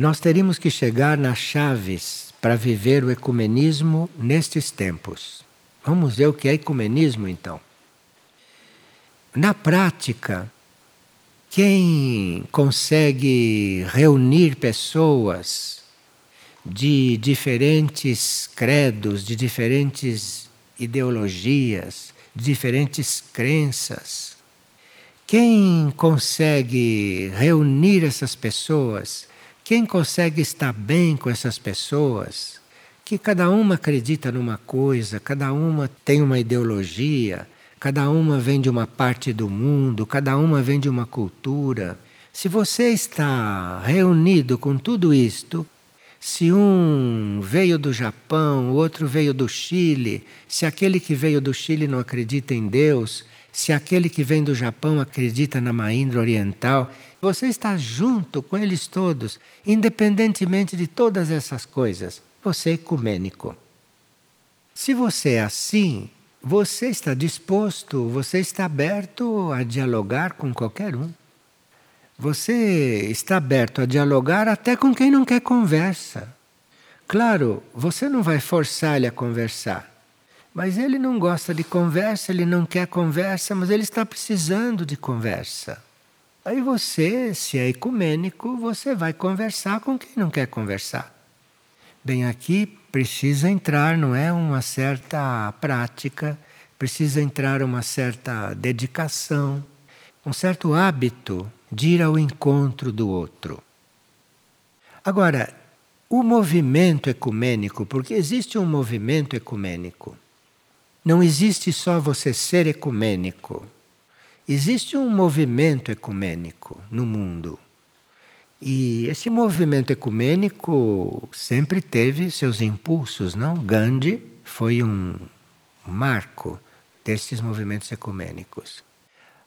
nós teríamos que chegar nas chaves para viver o ecumenismo nestes tempos. Vamos ver o que é ecumenismo então. Na prática, quem consegue reunir pessoas de diferentes credos, de diferentes ideologias, de diferentes crenças, quem consegue reunir essas pessoas, quem consegue estar bem com essas pessoas, que cada uma acredita numa coisa, cada uma tem uma ideologia, Cada uma vem de uma parte do mundo, cada uma vem de uma cultura. Se você está reunido com tudo isto, se um veio do Japão, o outro veio do Chile, se aquele que veio do Chile não acredita em Deus, se aquele que vem do Japão acredita na Mahindra Oriental, você está junto com eles todos, independentemente de todas essas coisas. Você é ecumênico. Se você é assim, você está disposto, você está aberto a dialogar com qualquer um. Você está aberto a dialogar até com quem não quer conversa. Claro, você não vai forçar ele a conversar. Mas ele não gosta de conversa, ele não quer conversa, mas ele está precisando de conversa. Aí você, se é ecumênico, você vai conversar com quem não quer conversar. Bem, aqui precisa entrar, não é? Uma certa prática, precisa entrar uma certa dedicação, um certo hábito de ir ao encontro do outro. Agora, o movimento ecumênico, porque existe um movimento ecumênico, não existe só você ser ecumênico. Existe um movimento ecumênico no mundo. E esse movimento ecumênico sempre teve seus impulsos, não? Gandhi foi um marco desses movimentos ecumênicos.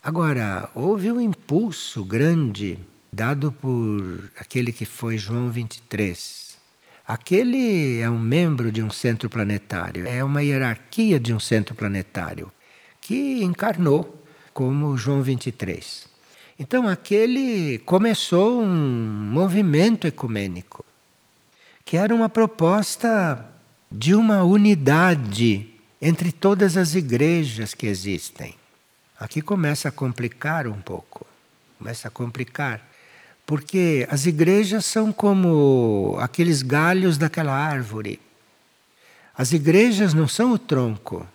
Agora, houve um impulso grande dado por aquele que foi João 23. Aquele é um membro de um centro planetário, é uma hierarquia de um centro planetário que encarnou como João 23. Então, aquele começou um movimento ecumênico, que era uma proposta de uma unidade entre todas as igrejas que existem. Aqui começa a complicar um pouco, começa a complicar, porque as igrejas são como aqueles galhos daquela árvore. As igrejas não são o tronco,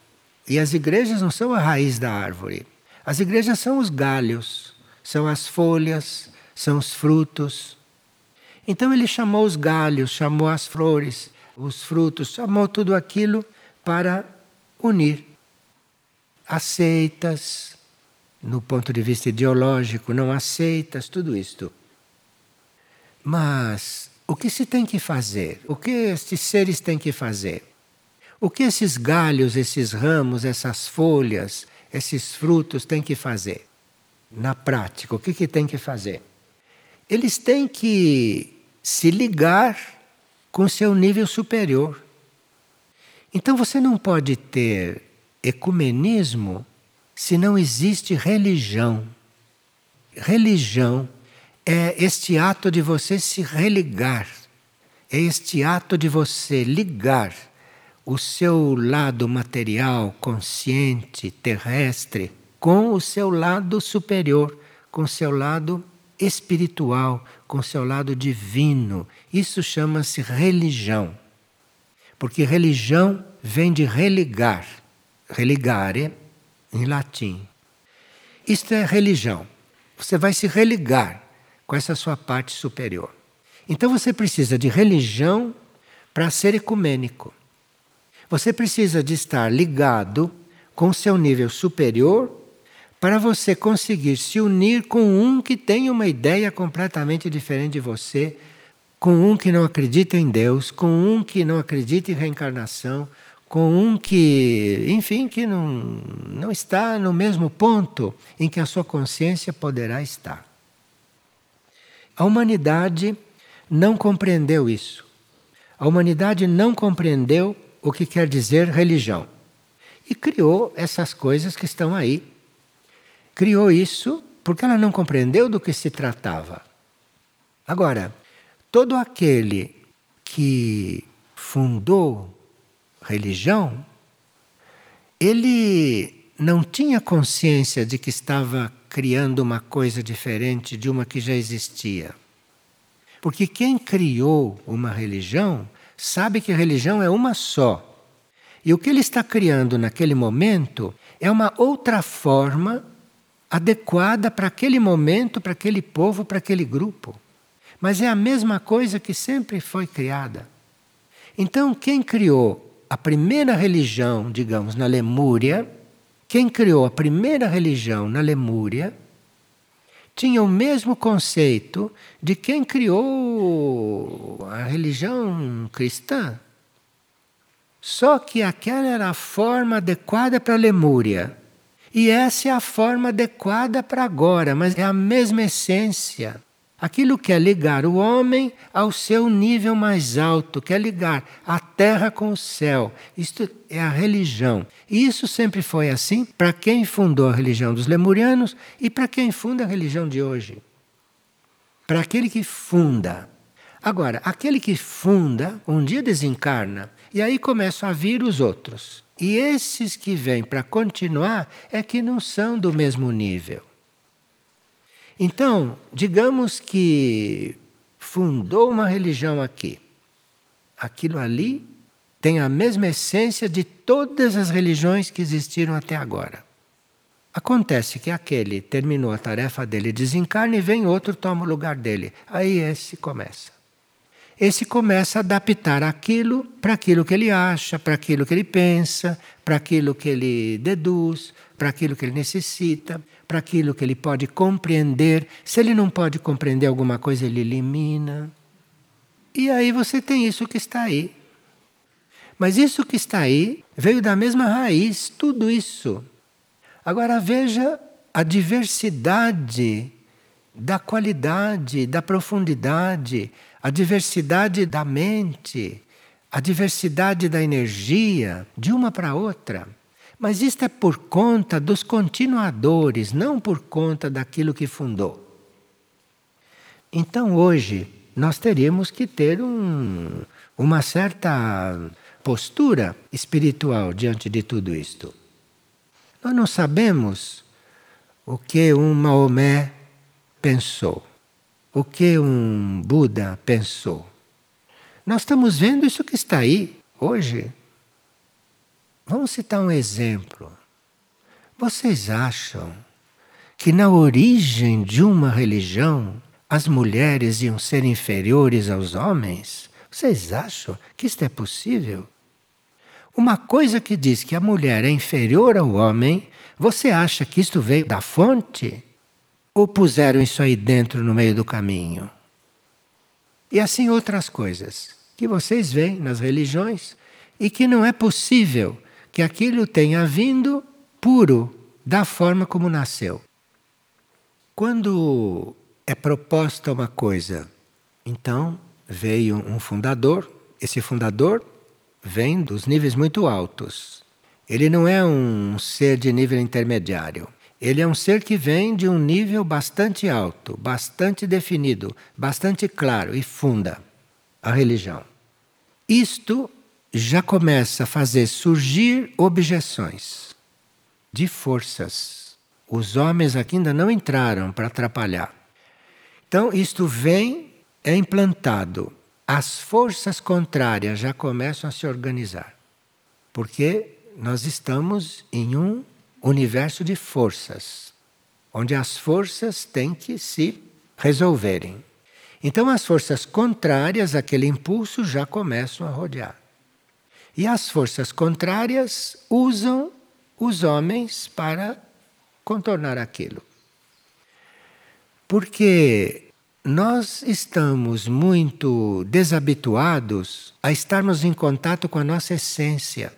e as igrejas não são a raiz da árvore. As igrejas são os galhos são as folhas, são os frutos. Então ele chamou os galhos, chamou as flores, os frutos, chamou tudo aquilo para unir. Aceitas, no ponto de vista ideológico, não aceitas, tudo isto. Mas o que se tem que fazer? O que estes seres têm que fazer? O que esses galhos, esses ramos, essas folhas, esses frutos têm que fazer? na prática, o que, que tem que fazer? Eles têm que se ligar com seu nível superior. Então você não pode ter ecumenismo se não existe religião. Religião é este ato de você se religar, é este ato de você ligar o seu lado material, consciente, terrestre, com o seu lado superior, com o seu lado espiritual, com o seu lado divino. Isso chama-se religião. Porque religião vem de religar, religare em latim. Isto é religião. Você vai se religar com essa sua parte superior. Então você precisa de religião para ser ecumênico. Você precisa de estar ligado com o seu nível superior para você conseguir se unir com um que tem uma ideia completamente diferente de você, com um que não acredita em Deus, com um que não acredita em reencarnação, com um que, enfim, que não, não está no mesmo ponto em que a sua consciência poderá estar. A humanidade não compreendeu isso. A humanidade não compreendeu o que quer dizer religião. E criou essas coisas que estão aí criou isso porque ela não compreendeu do que se tratava. Agora, todo aquele que fundou religião, ele não tinha consciência de que estava criando uma coisa diferente de uma que já existia. Porque quem criou uma religião sabe que a religião é uma só. E o que ele está criando naquele momento é uma outra forma adequada para aquele momento, para aquele povo, para aquele grupo. Mas é a mesma coisa que sempre foi criada. Então, quem criou a primeira religião, digamos, na Lemúria, quem criou a primeira religião na Lemúria, tinha o mesmo conceito de quem criou a religião cristã. Só que aquela era a forma adequada para a Lemúria. E essa é a forma adequada para agora, mas é a mesma essência. Aquilo quer ligar o homem ao seu nível mais alto, quer ligar a terra com o céu. Isto é a religião. E isso sempre foi assim para quem fundou a religião dos lemurianos e para quem funda a religião de hoje. Para aquele que funda. Agora, aquele que funda, um dia desencarna, e aí começam a vir os outros. E esses que vêm para continuar é que não são do mesmo nível. Então, digamos que fundou uma religião aqui. Aquilo ali tem a mesma essência de todas as religiões que existiram até agora. Acontece que aquele terminou a tarefa dele, desencarna e vem outro, toma o lugar dele. Aí esse começa. Esse começa a adaptar aquilo para aquilo que ele acha, para aquilo que ele pensa, para aquilo que ele deduz, para aquilo que ele necessita, para aquilo que ele pode compreender. Se ele não pode compreender alguma coisa, ele elimina. E aí você tem isso que está aí. Mas isso que está aí veio da mesma raiz, tudo isso. Agora veja a diversidade da qualidade, da profundidade, a diversidade da mente, a diversidade da energia de uma para outra. Mas isto é por conta dos continuadores, não por conta daquilo que fundou. Então hoje nós teríamos que ter um, uma certa postura espiritual diante de tudo isto. Nós não sabemos o que um Maomé pensou, o que um Buda pensou. Nós estamos vendo isso que está aí hoje. Vamos citar um exemplo. Vocês acham que na origem de uma religião as mulheres iam ser inferiores aos homens? Vocês acham que isto é possível? Uma coisa que diz que a mulher é inferior ao homem, você acha que isto veio da fonte? Ou puseram isso aí dentro no meio do caminho? E assim outras coisas que vocês veem nas religiões e que não é possível que aquilo tenha vindo puro, da forma como nasceu. Quando é proposta uma coisa, então veio um fundador, esse fundador vem dos níveis muito altos. Ele não é um ser de nível intermediário. Ele é um ser que vem de um nível bastante alto, bastante definido, bastante claro e funda a religião. Isto já começa a fazer surgir objeções de forças. Os homens aqui ainda não entraram para atrapalhar. Então, isto vem, é implantado. As forças contrárias já começam a se organizar. Porque nós estamos em um universo de forças, onde as forças têm que se resolverem. Então, as forças contrárias àquele impulso já começam a rodear. E as forças contrárias usam os homens para contornar aquilo. Porque nós estamos muito desabituados a estarmos em contato com a nossa essência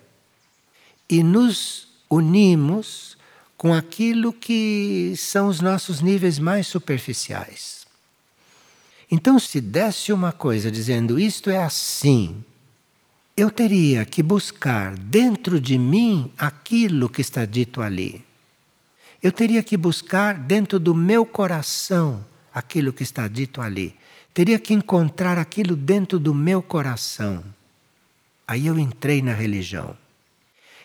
e nos unimos com aquilo que são os nossos níveis mais superficiais. Então, se desse uma coisa dizendo isto é assim, eu teria que buscar dentro de mim aquilo que está dito ali. Eu teria que buscar dentro do meu coração aquilo que está dito ali. teria que encontrar aquilo dentro do meu coração. Aí eu entrei na religião.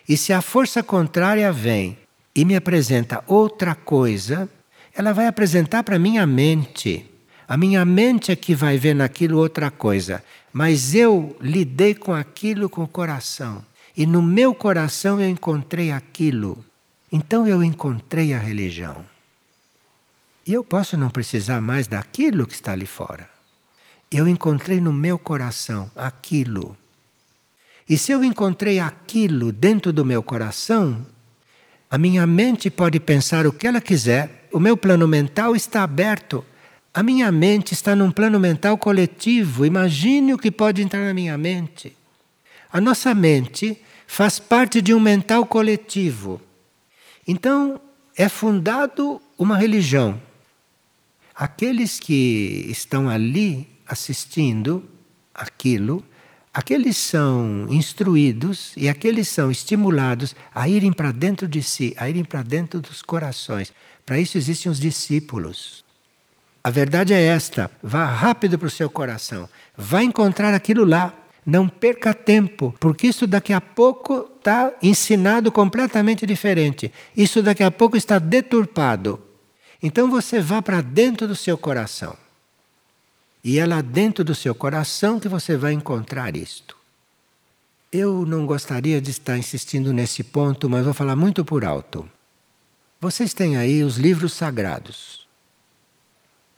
E se a força contrária vem e me apresenta outra coisa, ela vai apresentar para minha mente. A minha mente é que vai ver naquilo outra coisa, mas eu lidei com aquilo com o coração. E no meu coração eu encontrei aquilo. Então eu encontrei a religião. E eu posso não precisar mais daquilo que está ali fora. Eu encontrei no meu coração aquilo. E se eu encontrei aquilo dentro do meu coração, a minha mente pode pensar o que ela quiser, o meu plano mental está aberto. A minha mente está num plano mental coletivo. Imagine o que pode entrar na minha mente. A nossa mente faz parte de um mental coletivo. Então, é fundado uma religião. Aqueles que estão ali assistindo aquilo, aqueles são instruídos e aqueles são estimulados a irem para dentro de si, a irem para dentro dos corações. Para isso existem os discípulos. A verdade é esta: vá rápido para o seu coração, vá encontrar aquilo lá. Não perca tempo, porque isso daqui a pouco está ensinado completamente diferente. Isso daqui a pouco está deturpado. Então você vá para dentro do seu coração. E é lá dentro do seu coração que você vai encontrar isto. Eu não gostaria de estar insistindo nesse ponto, mas vou falar muito por alto. Vocês têm aí os livros sagrados.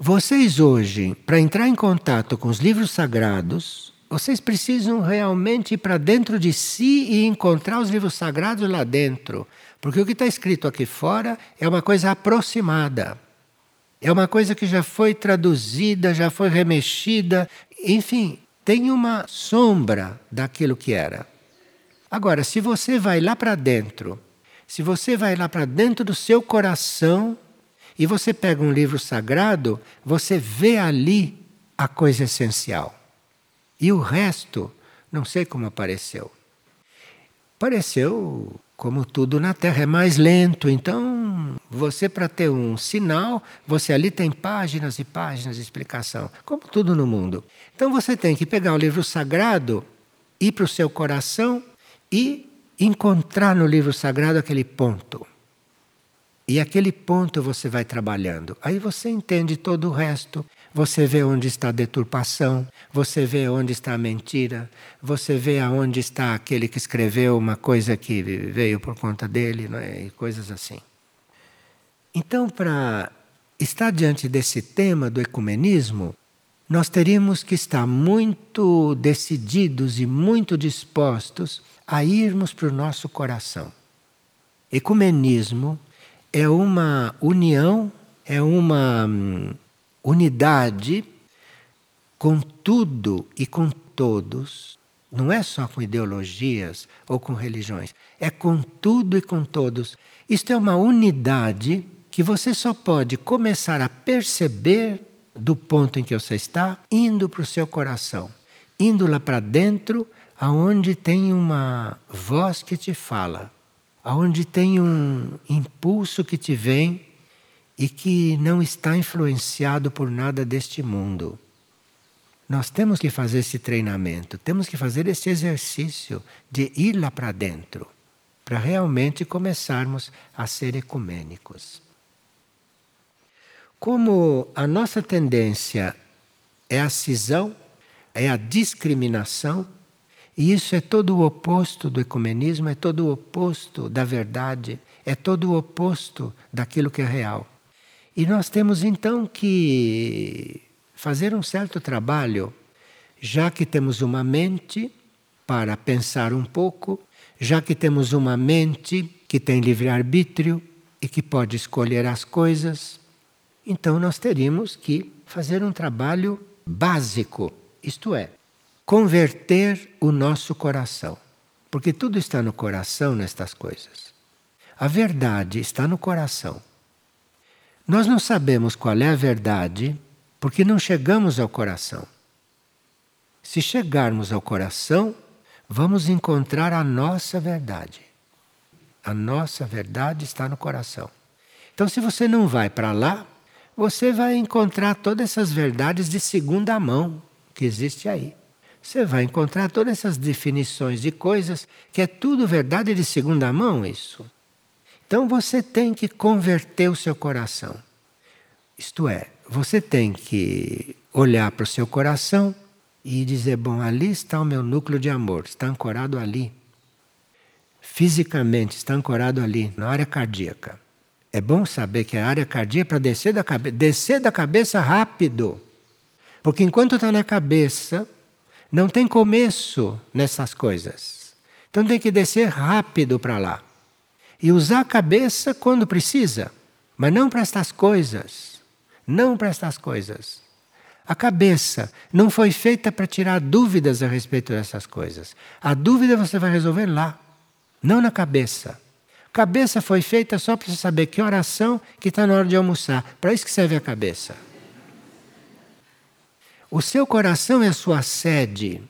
Vocês hoje, para entrar em contato com os livros sagrados, vocês precisam realmente ir para dentro de si e encontrar os livros sagrados lá dentro. Porque o que está escrito aqui fora é uma coisa aproximada. É uma coisa que já foi traduzida, já foi remexida. Enfim, tem uma sombra daquilo que era. Agora, se você vai lá para dentro, se você vai lá para dentro do seu coração e você pega um livro sagrado, você vê ali a coisa essencial. E o resto, não sei como apareceu. Apareceu como tudo na Terra, é mais lento. Então, você, para ter um sinal, você ali tem páginas e páginas de explicação, como tudo no mundo. Então, você tem que pegar o livro sagrado, ir para o seu coração e encontrar no livro sagrado aquele ponto. E aquele ponto você vai trabalhando. Aí você entende todo o resto. Você vê onde está a deturpação, você vê onde está a mentira, você vê aonde está aquele que escreveu uma coisa que veio por conta dele, é? e coisas assim. Então, para estar diante desse tema do ecumenismo, nós teríamos que estar muito decididos e muito dispostos a irmos para o nosso coração. Ecumenismo é uma união, é uma hum, unidade com tudo e com todos. Não é só com ideologias ou com religiões, é com tudo e com todos. Isto é uma unidade que você só pode começar a perceber do ponto em que você está, indo para o seu coração, indo lá para dentro, aonde tem uma voz que te fala, aonde tem um impulso que te vem e que não está influenciado por nada deste mundo. Nós temos que fazer esse treinamento, temos que fazer esse exercício de ir lá para dentro, para realmente começarmos a ser ecumênicos. Como a nossa tendência é a cisão, é a discriminação, e isso é todo o oposto do ecumenismo, é todo o oposto da verdade, é todo o oposto daquilo que é real. E nós temos então que fazer um certo trabalho, já que temos uma mente para pensar um pouco, já que temos uma mente que tem livre-arbítrio e que pode escolher as coisas, então nós teríamos que fazer um trabalho básico, isto é, converter o nosso coração. Porque tudo está no coração nestas coisas. A verdade está no coração. Nós não sabemos qual é a verdade porque não chegamos ao coração. Se chegarmos ao coração, vamos encontrar a nossa verdade. A nossa verdade está no coração. Então, se você não vai para lá, você vai encontrar todas essas verdades de segunda mão que existe aí. Você vai encontrar todas essas definições de coisas que é tudo verdade de segunda mão isso. Então você tem que converter o seu coração. Isto é, você tem que olhar para o seu coração e dizer: bom, ali está o meu núcleo de amor, está ancorado ali. Fisicamente está ancorado ali, na área cardíaca. É bom saber que a área cardíaca é para descer da cabeça, descer da cabeça rápido. Porque enquanto está na cabeça, não tem começo nessas coisas. Então tem que descer rápido para lá. E usar a cabeça quando precisa, mas não para estas coisas. Não para estas coisas. A cabeça não foi feita para tirar dúvidas a respeito dessas coisas. A dúvida você vai resolver lá, não na cabeça. Cabeça foi feita só para você saber que oração que está na hora de almoçar. Para isso que serve a cabeça. O seu coração é a sua sede.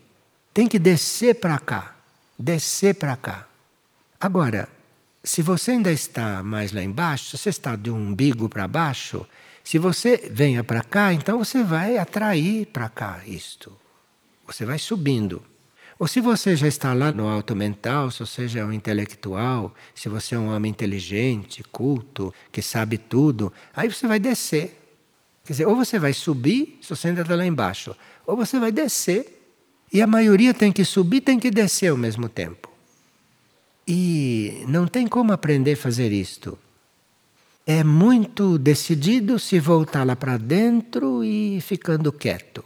Tem que descer para cá. Descer para cá. Agora, se você ainda está mais lá embaixo, se você está de um umbigo para baixo, se você venha para cá, então você vai atrair para cá isto. Você vai subindo. Ou se você já está lá no alto mental, se você já é um intelectual, se você é um homem inteligente, culto, que sabe tudo, aí você vai descer. Quer dizer, ou você vai subir, se você ainda está lá embaixo, ou você vai descer. E a maioria tem que subir, tem que descer ao mesmo tempo. E não tem como aprender a fazer isto. É muito decidido se voltar lá para dentro e ficando quieto.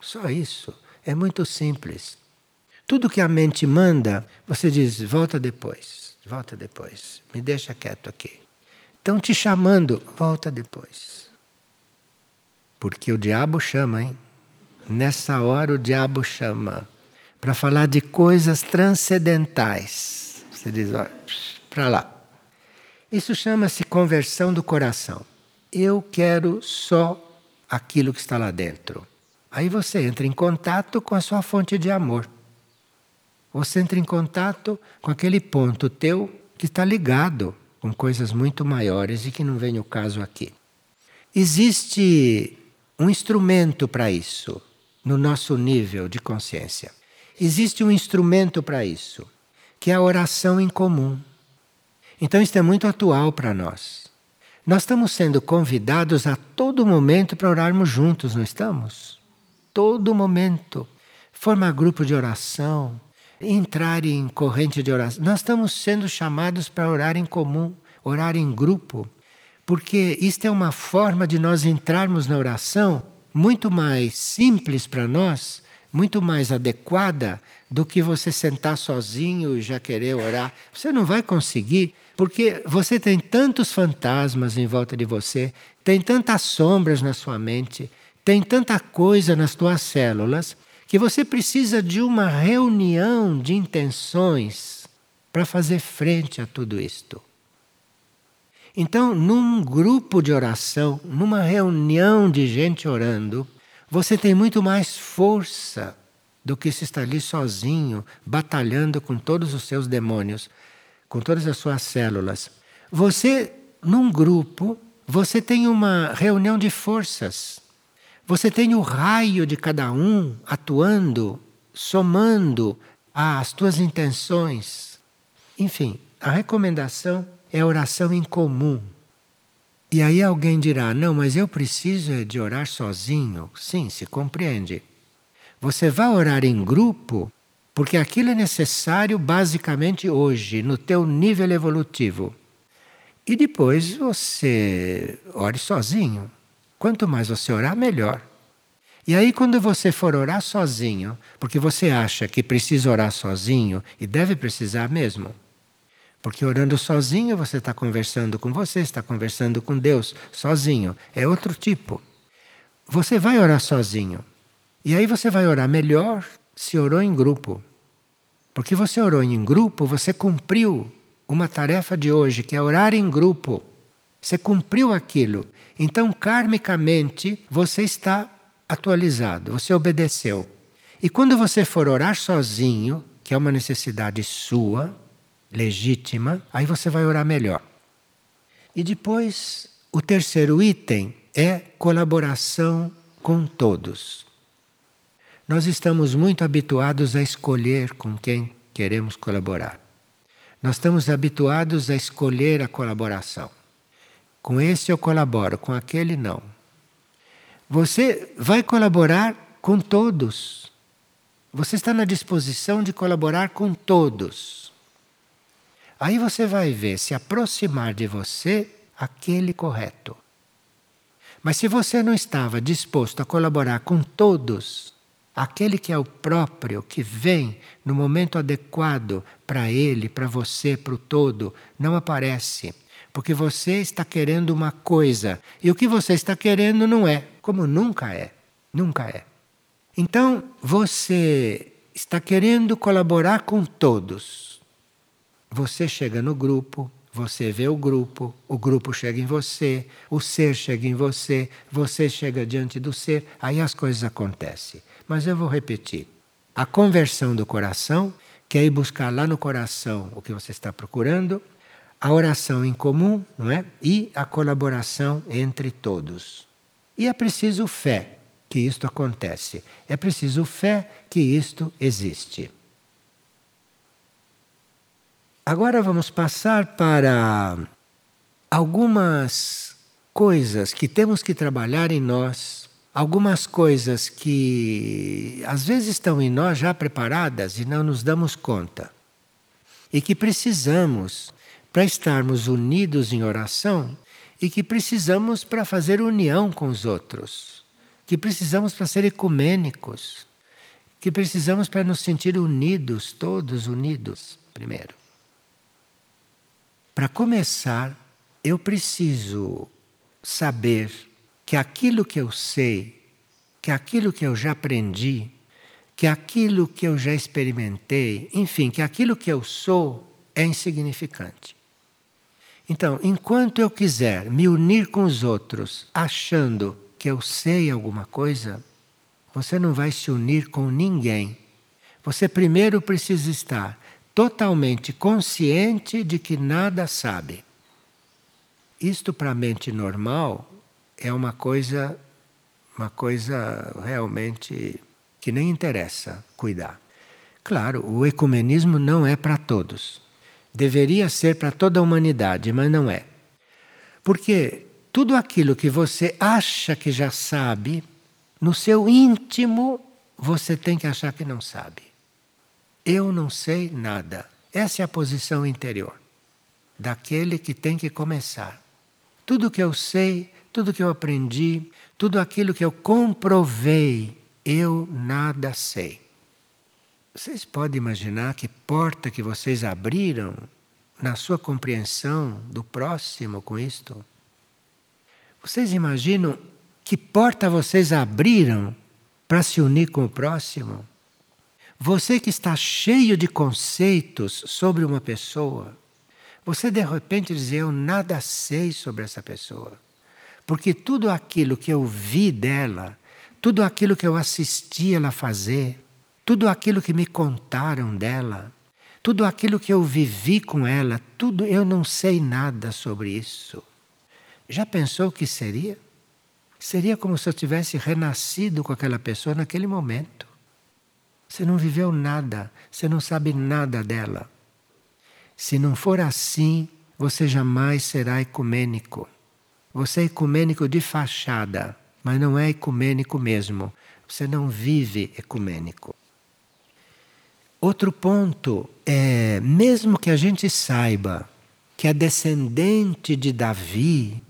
Só isso. É muito simples. Tudo que a mente manda, você diz: volta depois, volta depois, me deixa quieto aqui. Estão te chamando, volta depois. Porque o diabo chama, hein? Nessa hora o diabo chama para falar de coisas transcendentais. Você diz, olha, para lá. Isso chama-se conversão do coração. Eu quero só aquilo que está lá dentro. Aí você entra em contato com a sua fonte de amor. Você entra em contato com aquele ponto teu que está ligado com coisas muito maiores e que não vem o caso aqui. Existe um instrumento para isso no nosso nível de consciência. Existe um instrumento para isso, que é a oração em comum. Então, isso é muito atual para nós. Nós estamos sendo convidados a todo momento para orarmos juntos, não estamos? Todo momento. Formar grupo de oração, entrar em corrente de oração. Nós estamos sendo chamados para orar em comum, orar em grupo porque isto é uma forma de nós entrarmos na oração muito mais simples para nós, muito mais adequada do que você sentar sozinho e já querer orar. Você não vai conseguir, porque você tem tantos fantasmas em volta de você, tem tantas sombras na sua mente, tem tanta coisa nas tuas células, que você precisa de uma reunião de intenções para fazer frente a tudo isto. Então, num grupo de oração, numa reunião de gente orando, você tem muito mais força do que se estar ali sozinho, batalhando com todos os seus demônios, com todas as suas células. Você, num grupo, você tem uma reunião de forças. Você tem o raio de cada um atuando, somando às tuas intenções. Enfim, a recomendação é oração em comum. E aí alguém dirá: não, mas eu preciso de orar sozinho. Sim, se compreende. Você vai orar em grupo porque aquilo é necessário basicamente hoje, no teu nível evolutivo. E depois você ore sozinho. Quanto mais você orar, melhor. E aí, quando você for orar sozinho, porque você acha que precisa orar sozinho, e deve precisar mesmo, porque orando sozinho você está conversando com você, está conversando com Deus sozinho. É outro tipo. Você vai orar sozinho. E aí você vai orar melhor se orou em grupo. Porque você orou em grupo, você cumpriu uma tarefa de hoje, que é orar em grupo. Você cumpriu aquilo. Então, karmicamente, você está atualizado, você obedeceu. E quando você for orar sozinho, que é uma necessidade sua, legítima, aí você vai orar melhor. E depois, o terceiro item é colaboração com todos. Nós estamos muito habituados a escolher com quem queremos colaborar. Nós estamos habituados a escolher a colaboração. Com esse eu colaboro, com aquele não. Você vai colaborar com todos. Você está na disposição de colaborar com todos. Aí você vai ver se aproximar de você aquele correto. Mas se você não estava disposto a colaborar com todos, aquele que é o próprio, que vem no momento adequado para ele, para você, para o todo, não aparece. Porque você está querendo uma coisa e o que você está querendo não é, como nunca é. Nunca é. Então, você está querendo colaborar com todos. Você chega no grupo, você vê o grupo, o grupo chega em você, o ser chega em você, você chega diante do ser, aí as coisas acontecem. Mas eu vou repetir. A conversão do coração, que é ir buscar lá no coração o que você está procurando, a oração em comum, não é? E a colaboração entre todos. E é preciso fé que isto acontece. É preciso fé que isto existe. Agora vamos passar para algumas coisas que temos que trabalhar em nós, algumas coisas que às vezes estão em nós já preparadas e não nos damos conta, e que precisamos para estarmos unidos em oração e que precisamos para fazer união com os outros, que precisamos para ser ecumênicos, que precisamos para nos sentir unidos, todos unidos, primeiro. Para começar, eu preciso saber que aquilo que eu sei, que aquilo que eu já aprendi, que aquilo que eu já experimentei, enfim, que aquilo que eu sou é insignificante. Então, enquanto eu quiser me unir com os outros achando que eu sei alguma coisa, você não vai se unir com ninguém. Você primeiro precisa estar totalmente consciente de que nada sabe. Isto para a mente normal é uma coisa uma coisa realmente que nem interessa cuidar. Claro, o ecumenismo não é para todos. Deveria ser para toda a humanidade, mas não é. Porque tudo aquilo que você acha que já sabe, no seu íntimo, você tem que achar que não sabe. Eu não sei nada. Essa é a posição interior daquele que tem que começar. Tudo que eu sei, tudo que eu aprendi, tudo aquilo que eu comprovei, eu nada sei. Vocês podem imaginar que porta que vocês abriram na sua compreensão do próximo com isto? Vocês imaginam que porta vocês abriram para se unir com o próximo? Você que está cheio de conceitos sobre uma pessoa, você de repente diz: Eu nada sei sobre essa pessoa. Porque tudo aquilo que eu vi dela, tudo aquilo que eu assisti ela fazer, tudo aquilo que me contaram dela, tudo aquilo que eu vivi com ela, tudo eu não sei nada sobre isso. Já pensou o que seria? Seria como se eu tivesse renascido com aquela pessoa naquele momento. Você não viveu nada, você não sabe nada dela. Se não for assim, você jamais será ecumênico. Você é ecumênico de fachada, mas não é ecumênico mesmo. Você não vive ecumênico. Outro ponto é, mesmo que a gente saiba que é descendente de Davi,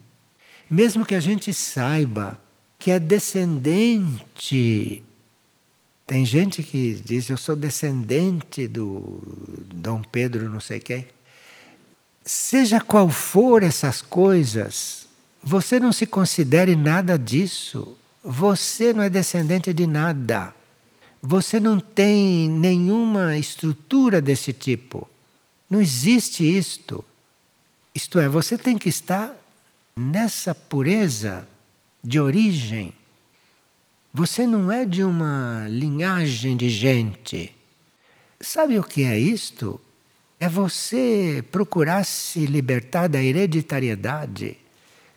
mesmo que a gente saiba que é descendente tem gente que diz, eu sou descendente do Dom Pedro não sei quem. Seja qual for essas coisas, você não se considere nada disso. Você não é descendente de nada. Você não tem nenhuma estrutura desse tipo. Não existe isto. Isto é, você tem que estar nessa pureza de origem você não é de uma linhagem de gente. Sabe o que é isto? É você procurar se libertar da hereditariedade,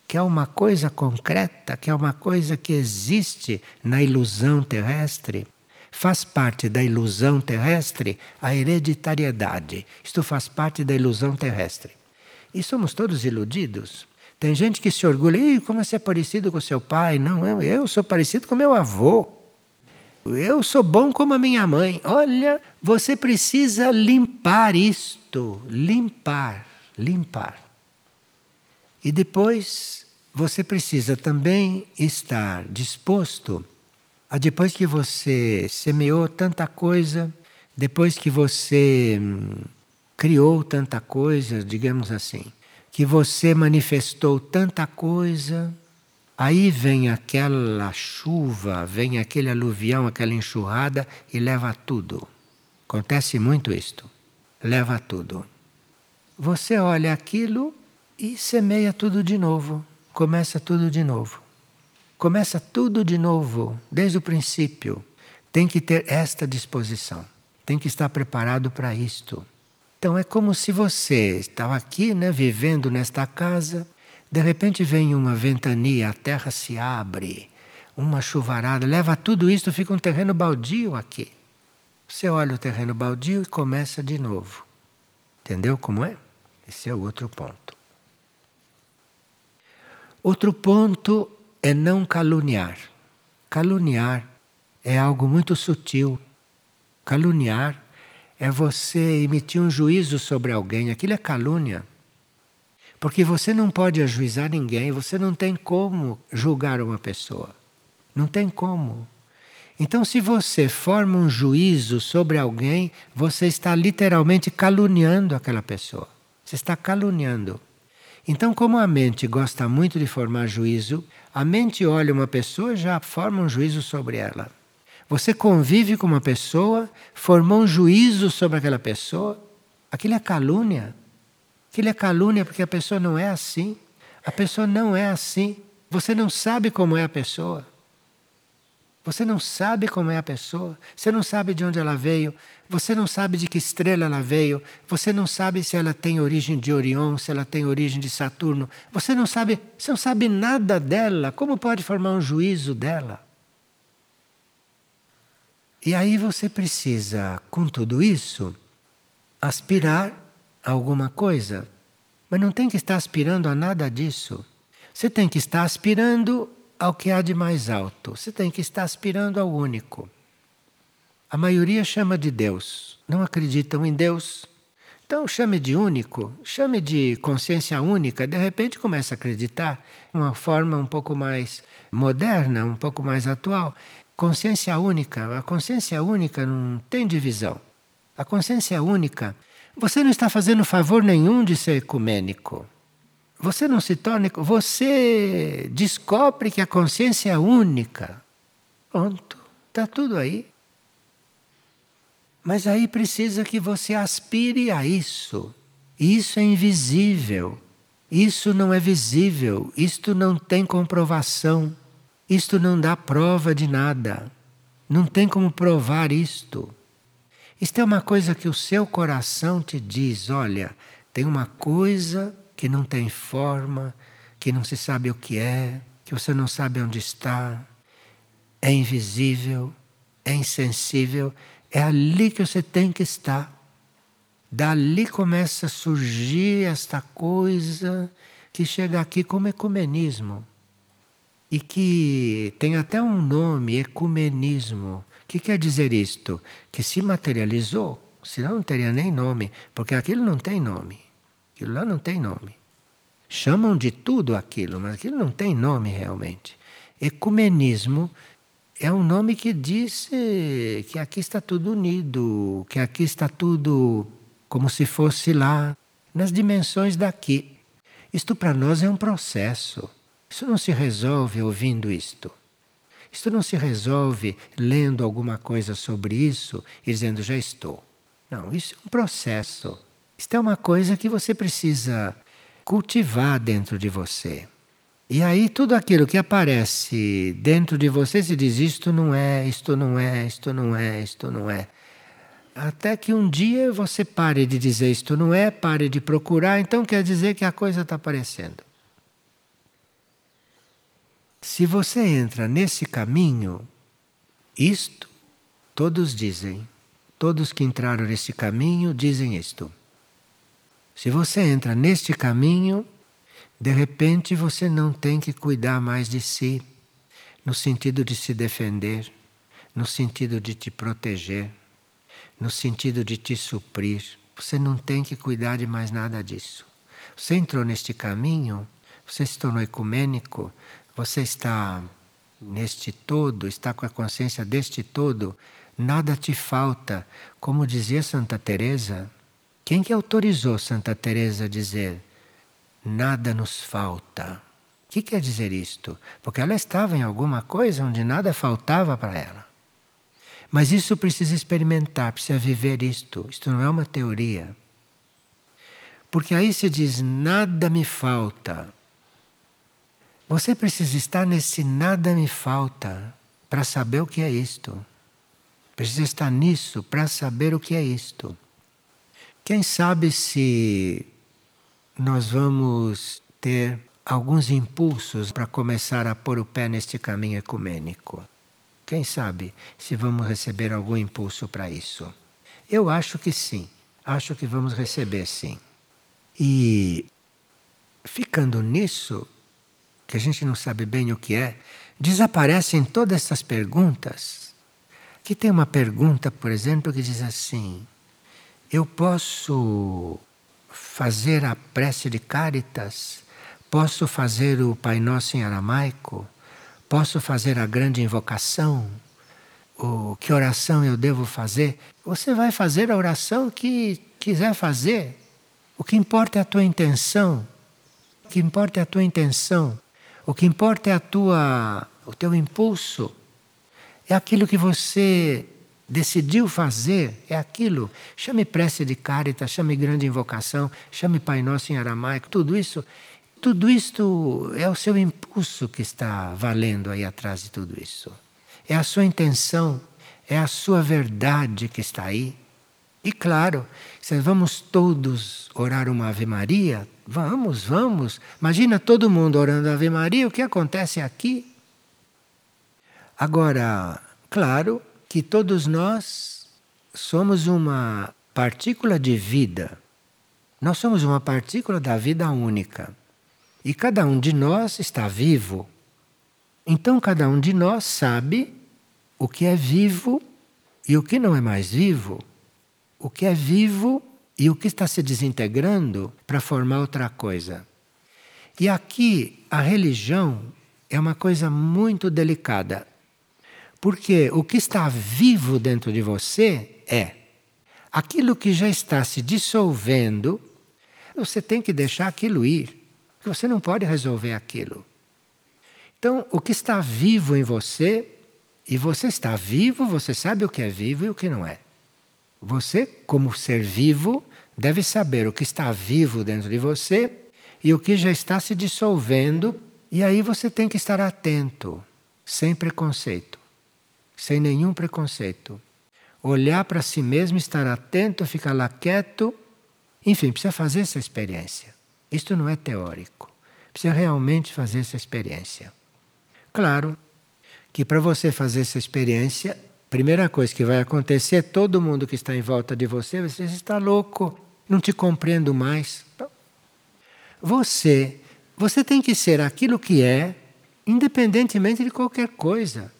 que é uma coisa concreta, que é uma coisa que existe na ilusão terrestre. Faz parte da ilusão terrestre a hereditariedade. Isto faz parte da ilusão terrestre. E somos todos iludidos. Tem gente que se orgulha, como você é parecido com seu pai? Não, eu, eu sou parecido com meu avô. Eu sou bom como a minha mãe. Olha, você precisa limpar isto. Limpar, limpar. E depois você precisa também estar disposto a, depois que você semeou tanta coisa, depois que você hum, criou tanta coisa, digamos assim, que você manifestou tanta coisa, Aí vem aquela chuva, vem aquele aluvião, aquela enxurrada e leva tudo. Acontece muito isto. Leva tudo. Você olha aquilo e semeia tudo de novo. Começa tudo de novo. Começa tudo de novo, desde o princípio. Tem que ter esta disposição. Tem que estar preparado para isto. Então é como se você estava aqui, né, vivendo nesta casa, de repente vem uma ventania, a terra se abre, uma chuvarada, leva tudo isso, fica um terreno baldio aqui. Você olha o terreno baldio e começa de novo. Entendeu como é? Esse é o outro ponto. Outro ponto é não caluniar. Caluniar é algo muito sutil. Caluniar é você emitir um juízo sobre alguém. Aquilo é calúnia. Porque você não pode ajuizar ninguém, você não tem como julgar uma pessoa. Não tem como. Então, se você forma um juízo sobre alguém, você está literalmente caluniando aquela pessoa. Você está caluniando. Então, como a mente gosta muito de formar juízo, a mente olha uma pessoa e já forma um juízo sobre ela. Você convive com uma pessoa, formou um juízo sobre aquela pessoa, aquilo é calúnia. Aquilo é calúnia porque a pessoa não é assim. A pessoa não é assim. Você não sabe como é a pessoa. Você não sabe como é a pessoa. Você não sabe de onde ela veio. Você não sabe de que estrela ela veio. Você não sabe se ela tem origem de Orion, se ela tem origem de Saturno. Você não sabe, você não sabe nada dela. Como pode formar um juízo dela? E aí você precisa, com tudo isso, aspirar alguma coisa, mas não tem que estar aspirando a nada disso. Você tem que estar aspirando ao que há de mais alto. Você tem que estar aspirando ao único. A maioria chama de Deus, não acreditam em Deus. Então chame de único, chame de consciência única, de repente começa a acreditar uma forma um pouco mais moderna, um pouco mais atual. Consciência única, a consciência única não tem divisão. A consciência única você não está fazendo favor nenhum de ser ecumênico. Você não se torna. Você descobre que a consciência é única. Pronto, está tudo aí. Mas aí precisa que você aspire a isso. Isso é invisível. Isso não é visível. Isto não tem comprovação. Isto não dá prova de nada. Não tem como provar isto. Isto é uma coisa que o seu coração te diz: olha, tem uma coisa que não tem forma, que não se sabe o que é, que você não sabe onde está, é invisível, é insensível, é ali que você tem que estar. Dali começa a surgir esta coisa que chega aqui como ecumenismo. E que tem até um nome, ecumenismo que quer dizer isto? Que se materializou, senão não teria nem nome, porque aquilo não tem nome. Aquilo lá não tem nome. Chamam de tudo aquilo, mas aquilo não tem nome realmente. Ecumenismo é um nome que diz que aqui está tudo unido, que aqui está tudo como se fosse lá, nas dimensões daqui. Isto para nós é um processo. Isso não se resolve ouvindo isto. Isto não se resolve lendo alguma coisa sobre isso e dizendo já estou. Não, isso é um processo. Isto é uma coisa que você precisa cultivar dentro de você. E aí tudo aquilo que aparece dentro de você se diz isto não é, isto não é, isto não é, isto não é. Até que um dia você pare de dizer isto não é, pare de procurar, então quer dizer que a coisa está aparecendo. Se você entra nesse caminho, isto todos dizem, todos que entraram nesse caminho dizem isto. Se você entra neste caminho, de repente você não tem que cuidar mais de si, no sentido de se defender, no sentido de te proteger, no sentido de te suprir. Você não tem que cuidar de mais nada disso. Você entrou neste caminho, você se tornou ecumênico, você está neste todo, está com a consciência deste todo, nada te falta. Como dizia Santa Teresa, quem que autorizou Santa Teresa a dizer nada nos falta? O que quer dizer isto? Porque ela estava em alguma coisa onde nada faltava para ela. Mas isso precisa experimentar, precisa viver isto. Isto não é uma teoria. Porque aí se diz: nada me falta. Você precisa estar nesse nada me falta para saber o que é isto. Precisa estar nisso para saber o que é isto. Quem sabe se nós vamos ter alguns impulsos para começar a pôr o pé neste caminho ecumênico. Quem sabe se vamos receber algum impulso para isso? Eu acho que sim. Acho que vamos receber sim. E ficando nisso, que a gente não sabe bem o que é, desaparecem todas essas perguntas. Que tem uma pergunta, por exemplo, que diz assim: Eu posso fazer a prece de Caritas? Posso fazer o Pai Nosso em aramaico? Posso fazer a grande invocação? O que oração eu devo fazer? Você vai fazer a oração que quiser fazer. O que importa é a tua intenção. O que importa é a tua intenção. O que importa é a tua, o teu impulso. É aquilo que você decidiu fazer, é aquilo. Chame prece de carita, chame grande invocação, chame Pai Nosso em aramaico, tudo isso tudo isto é o seu impulso que está valendo aí atrás de tudo isso. É a sua intenção, é a sua verdade que está aí. E claro, vamos todos orar uma Ave Maria, vamos, vamos. Imagina todo mundo orando Ave Maria, o que acontece aqui? Agora, claro que todos nós somos uma partícula de vida. Nós somos uma partícula da vida única. E cada um de nós está vivo. Então, cada um de nós sabe o que é vivo e o que não é mais vivo. O que é vivo e o que está se desintegrando para formar outra coisa. E aqui a religião é uma coisa muito delicada. Porque o que está vivo dentro de você é aquilo que já está se dissolvendo, você tem que deixar aquilo ir. Você não pode resolver aquilo. Então, o que está vivo em você, e você está vivo, você sabe o que é vivo e o que não é. Você, como ser vivo, deve saber o que está vivo dentro de você e o que já está se dissolvendo, e aí você tem que estar atento, sem preconceito, sem nenhum preconceito. Olhar para si mesmo, estar atento, ficar lá quieto, enfim, precisa fazer essa experiência. Isto não é teórico. Precisa realmente fazer essa experiência. Claro que para você fazer essa experiência, primeira coisa que vai acontecer, todo mundo que está em volta de você vai dizer: você está louco, não te compreendo mais. Você, você tem que ser aquilo que é, independentemente de qualquer coisa.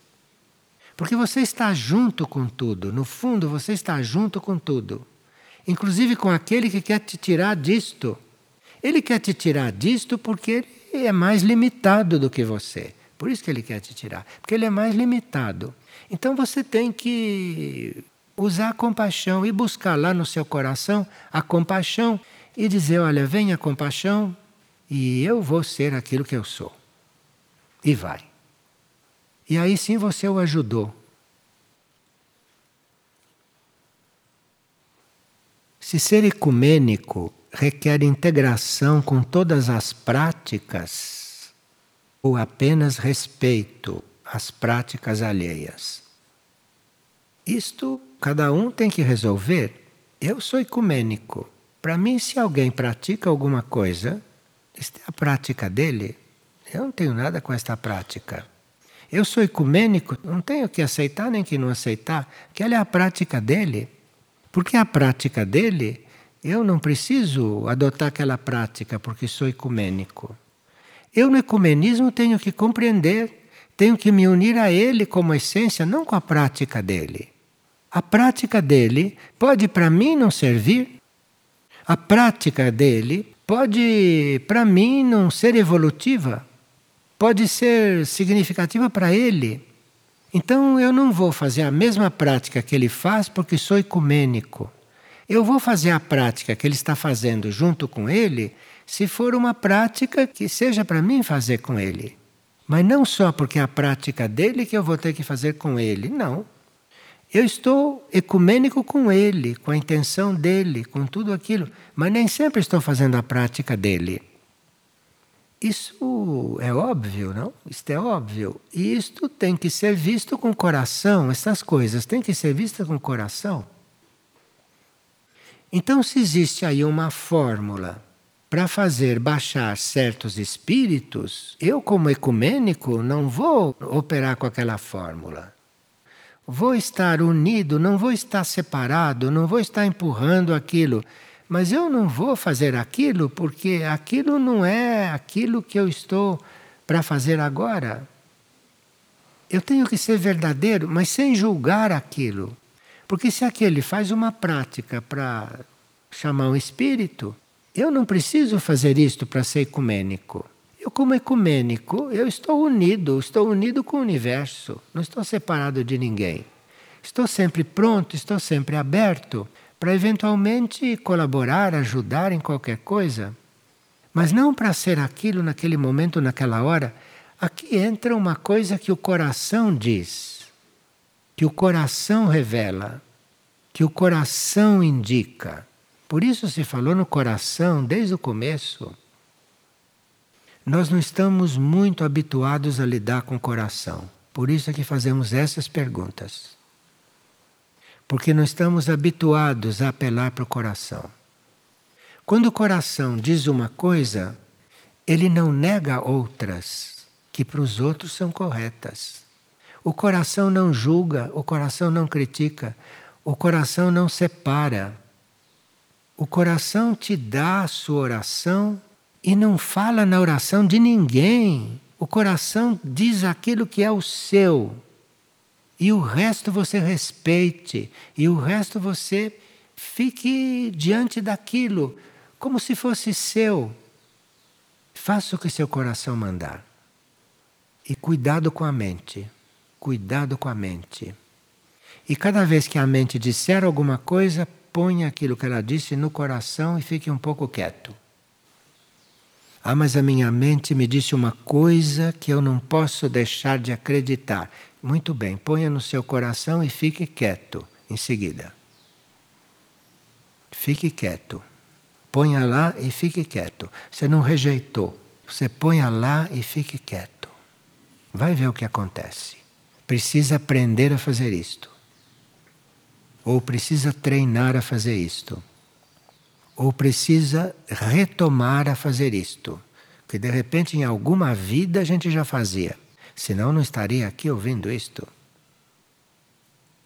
Porque você está junto com tudo, no fundo você está junto com tudo. Inclusive com aquele que quer te tirar disto. Ele quer te tirar disto porque ele é mais limitado do que você. Por isso que ele quer te tirar, porque ele é mais limitado. Então você tem que usar a compaixão e buscar lá no seu coração a compaixão e dizer: olha, vem a compaixão e eu vou ser aquilo que eu sou. E vai. E aí sim você o ajudou. Se ser ecumênico requer integração com todas as práticas ou apenas respeito às práticas alheias. Isto cada um tem que resolver. Eu sou ecumênico. Para mim, se alguém pratica alguma coisa, esta é a prática dele. Eu não tenho nada com esta prática. Eu sou ecumênico, não tenho que aceitar nem que não aceitar, que ela é a prática dele. Porque a prática dele, eu não preciso adotar aquela prática porque sou ecumênico. Eu no ecumenismo tenho que compreender, tenho que me unir a ele como essência, não com a prática dele. A prática dele pode para mim não servir. A prática dele pode para mim não ser evolutiva. Pode ser significativa para ele. Então eu não vou fazer a mesma prática que ele faz porque sou ecumênico. Eu vou fazer a prática que ele está fazendo junto com ele se for uma prática que seja para mim fazer com ele. Mas não só porque é a prática dele que eu vou ter que fazer com ele. Não. Eu estou ecumênico com ele, com a intenção dele, com tudo aquilo, mas nem sempre estou fazendo a prática dele. Isso é óbvio, não? Isto é óbvio. E isto tem que ser visto com coração, essas coisas têm que ser vistas com coração. Então, se existe aí uma fórmula para fazer baixar certos espíritos, eu, como ecumênico, não vou operar com aquela fórmula. Vou estar unido, não vou estar separado, não vou estar empurrando aquilo. Mas eu não vou fazer aquilo porque aquilo não é aquilo que eu estou para fazer agora. Eu tenho que ser verdadeiro, mas sem julgar aquilo. Porque se aquele faz uma prática para chamar um espírito, eu não preciso fazer isto para ser ecumênico. Eu, como ecumênico, eu estou unido, estou unido com o universo, não estou separado de ninguém. Estou sempre pronto, estou sempre aberto para eventualmente colaborar, ajudar em qualquer coisa. Mas não para ser aquilo naquele momento, naquela hora. Aqui entra uma coisa que o coração diz, que o coração revela, que o coração indica. Por isso se falou no coração desde o começo. Nós não estamos muito habituados a lidar com o coração. Por isso é que fazemos essas perguntas. Porque não estamos habituados a apelar para o coração. Quando o coração diz uma coisa, ele não nega outras que para os outros são corretas. O coração não julga, o coração não critica, o coração não separa. O coração te dá a sua oração e não fala na oração de ninguém. O coração diz aquilo que é o seu. E o resto você respeite. E o resto você fique diante daquilo, como se fosse seu. Faça o que seu coração mandar. E cuidado com a mente. Cuidado com a mente. E cada vez que a mente disser alguma coisa, ponha aquilo que ela disse no coração e fique um pouco quieto. Ah, mas a minha mente me disse uma coisa que eu não posso deixar de acreditar. Muito bem, ponha no seu coração e fique quieto em seguida. Fique quieto. Ponha lá e fique quieto. Você não rejeitou. Você ponha lá e fique quieto. Vai ver o que acontece. Precisa aprender a fazer isto. Ou precisa treinar a fazer isto ou precisa retomar a fazer isto. Que de repente em alguma vida a gente já fazia. Senão não estaria aqui ouvindo isto.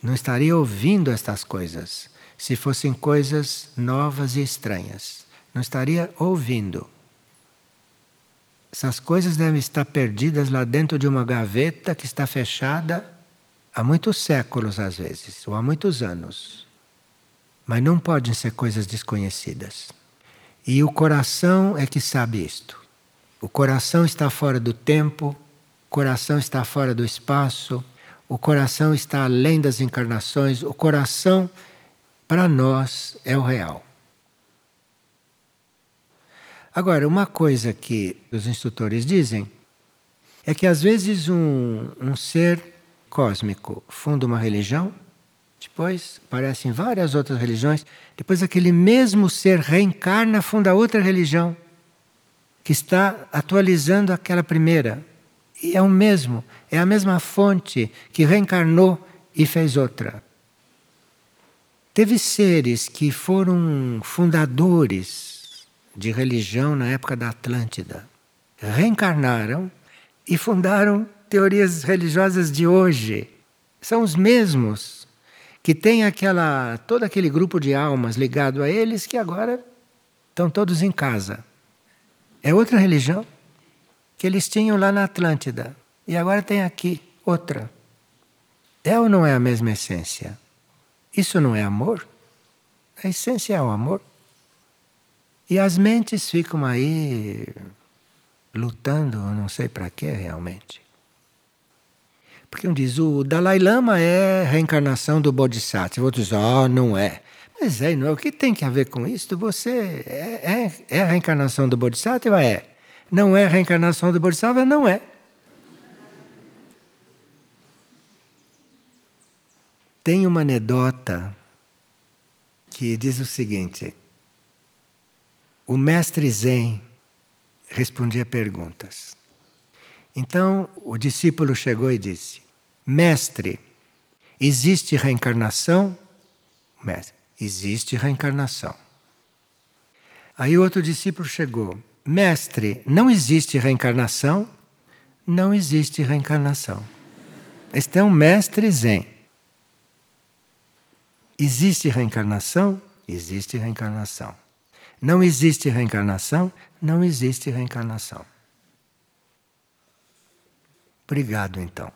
Não estaria ouvindo estas coisas se fossem coisas novas e estranhas. Não estaria ouvindo. Essas coisas devem estar perdidas lá dentro de uma gaveta que está fechada há muitos séculos, às vezes, ou há muitos anos. Mas não podem ser coisas desconhecidas. E o coração é que sabe isto. O coração está fora do tempo, o coração está fora do espaço, o coração está além das encarnações, o coração, para nós, é o real. Agora, uma coisa que os instrutores dizem é que às vezes um, um ser cósmico funda uma religião depois aparecem várias outras religiões. Depois aquele mesmo ser reencarna, funda outra religião que está atualizando aquela primeira. E é o mesmo, é a mesma fonte que reencarnou e fez outra. Teve seres que foram fundadores de religião na época da Atlântida. Reencarnaram e fundaram teorias religiosas de hoje. São os mesmos que têm aquela todo aquele grupo de almas ligado a eles que agora estão todos em casa. É outra religião que eles tinham lá na Atlântida e agora tem aqui outra. É ou não é a mesma essência? Isso não é amor? A essência é o amor. E as mentes ficam aí lutando, não sei para quê realmente. Porque um diz, o Dalai Lama é reencarnação do Bodhisattva. Outros dizem, oh, não é. Mas é, não é. O que tem a ver com isso? Você é, é, é a reencarnação do Bodhisattva? É. Não é a reencarnação do Bodhisattva? Não é. Tem uma anedota que diz o seguinte: o mestre Zen respondia perguntas. Então o discípulo chegou e disse: Mestre, existe reencarnação? Mestre, existe reencarnação. Aí outro discípulo chegou: Mestre, não existe reencarnação? Não existe reencarnação. Este é um mestre Zen. Existe reencarnação? Existe reencarnação. Não existe reencarnação? Não existe reencarnação. Obrigado, então.